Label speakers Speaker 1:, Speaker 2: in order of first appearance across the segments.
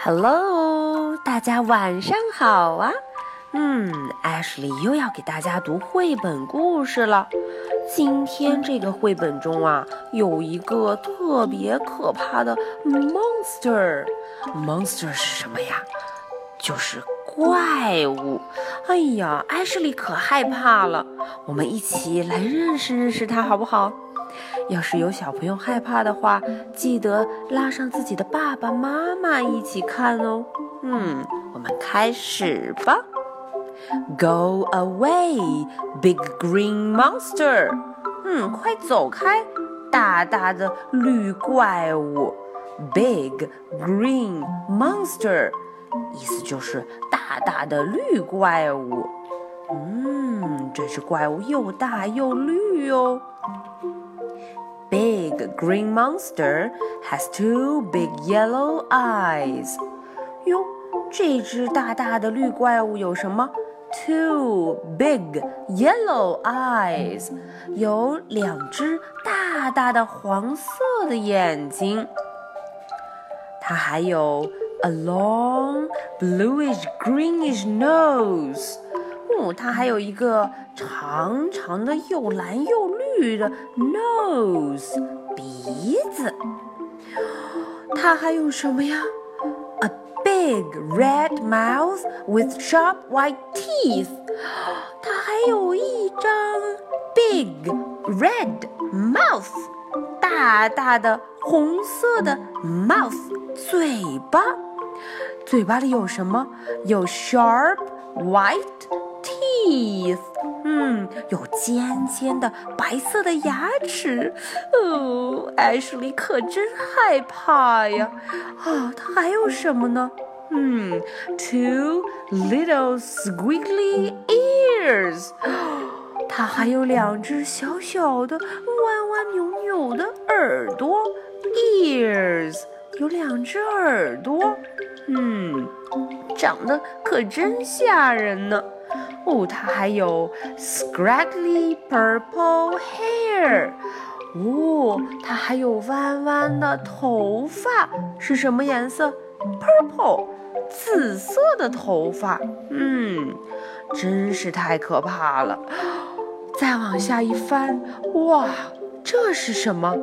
Speaker 1: Hello，大家晚上好啊！嗯，Ashley 又要给大家读绘本故事了。今天这个绘本中啊，有一个特别可怕的 monster。monster 是什么呀？就是怪物。哎呀，艾什莉可害怕了。我们一起来认识认识它，好不好？要是有小朋友害怕的话，记得拉上自己的爸爸妈妈一起看哦。嗯，我们开始吧。Go away, big green monster！嗯，快走开，大大的绿怪物。Big green monster，意思就是大大的绿怪物。嗯，这只怪物又大又绿哦。Big green monster has two big yellow eyes。哟，这只大大的绿怪物有什么？Two big yellow eyes，有两只大大的黄色的眼睛。它还有 a long bluish greenish nose。哦，它还有一个 长长的又蓝又绿的 nose 鼻子。它还有什么呀？A big red mouth with sharp white teeth。它还有一张 big red mouth，大大的红色的 mouth 嘴巴。嘴巴里有什么？有 sharp white。teeth， 嗯，有尖尖的白色的牙齿。哦，艾什莉可真害怕呀！啊，它还有什么呢？嗯，two little squiggly ears，它还有两只小小的弯弯扭扭的耳朵。ears 有两只耳朵，嗯，长得可真吓人呢。哦，它还有 scraggly purple hair。哦，它还有弯弯的头发，是什么颜色？purple，紫色的头发。嗯，真是太可怕了。再往下一翻，哇，这是什么？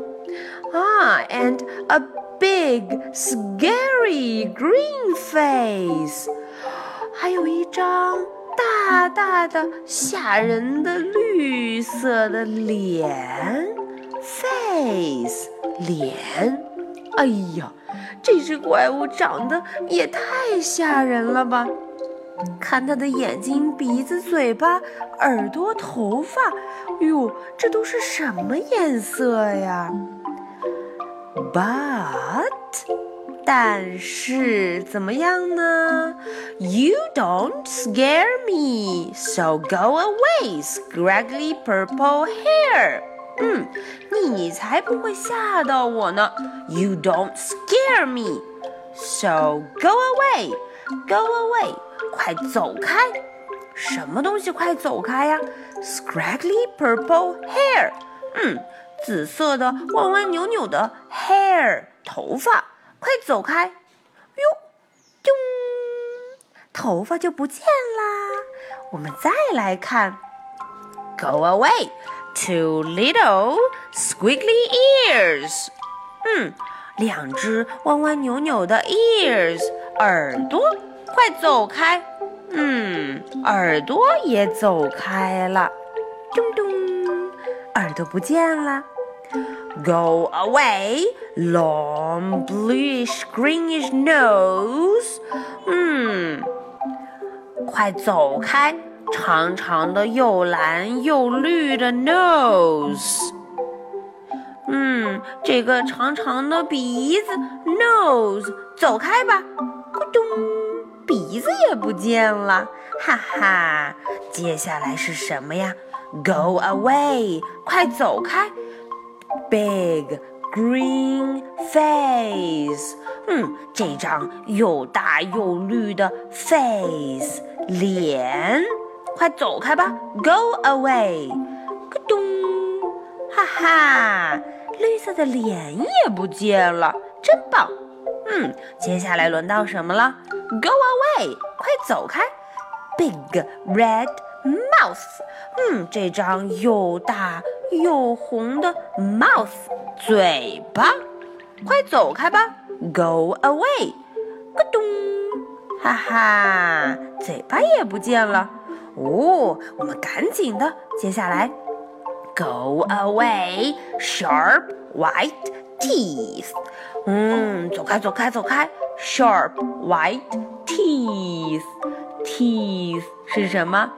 Speaker 1: 啊，and a big scary green face，还有一张。大大的、吓人的绿色的脸，face 脸。哎呀，这只怪物长得也太吓人了吧！看它的眼睛、鼻子、嘴巴、耳朵、头发，哟，这都是什么颜色呀？But 但是怎么样呢？You don't scare me, so go away, scraggly purple hair. 嗯，你才不会吓到我呢。You don't scare me, so go away, go away. 快走开！什么东西快走开呀？Scraggly purple hair. 嗯，紫色的弯弯扭扭的 hair 头发。快走开！哟，咚，头发就不见啦。我们再来看，Go away, two little squiggly ears。嗯，两只弯弯扭扭的 ears 耳朵，快走开！嗯，耳朵也走开了。咚咚，耳朵不见了。Go away, long bluish greenish nose。嗯，快走开，长长的又蓝又绿的 nose。嗯，这个长长的鼻子 nose，走开吧。咕咚，鼻子也不见了，哈哈。接下来是什么呀？Go away，快走开。Big green face，嗯，这张又大又绿的 face 脸，快走开吧，Go away！咕咚，哈哈，绿色的脸也不见了，真棒！嗯，接下来轮到什么了？Go away，快走开！Big red mouth，嗯，这张又大又红的 mouth 嘴巴，快走开吧！Go away，咯咚，哈哈，嘴巴也不见了。哦，我们赶紧的，接下来，Go away, sharp white teeth。嗯，走开，走开，走开，sharp white teeth。teeth 是什么？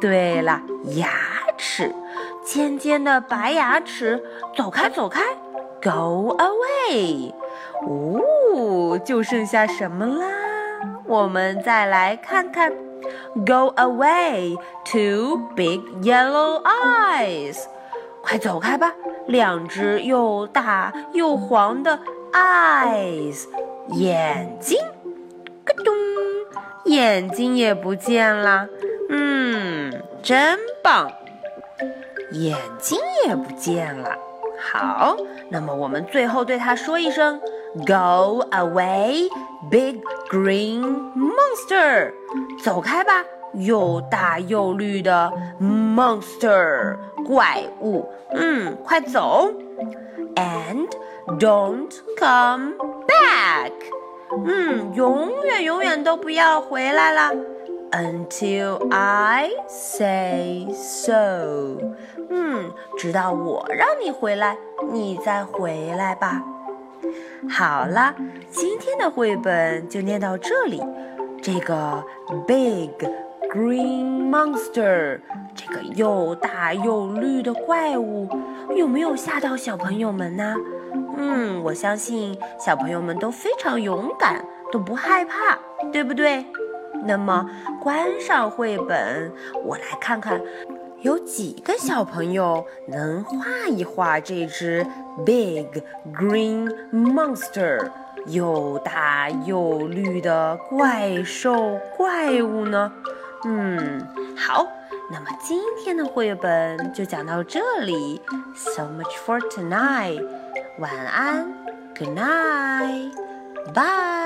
Speaker 1: 对了，牙齿，尖尖的白牙齿。走开，走开，Go away。哦，就剩下什么啦？我们再来看看。Go away, two big yellow eyes！快走开吧，两只又大又黄的 eyes，眼睛，咯咚，眼睛也不见了。嗯，真棒，眼睛也不见了。好，那么我们最后对他说一声：Go away, big green monster！走开吧，又大又绿的 monster 怪物。嗯，快走！And don't come back！嗯，永远永远都不要回来了。Until I say so。嗯，直到我让你回来，你再回来吧。好了，今天的绘本就念到这里。这个 big green monster，这个又大又绿的怪物，有没有吓到小朋友们呢？嗯，我相信小朋友们都非常勇敢，都不害怕，对不对？那么，关上绘本，我来看看，有几个小朋友能画一画这只 big green monster 又大又绿的怪兽怪物呢？嗯，好，那么今天的绘本就讲到这里。So much for tonight，晚安，Good night，Bye。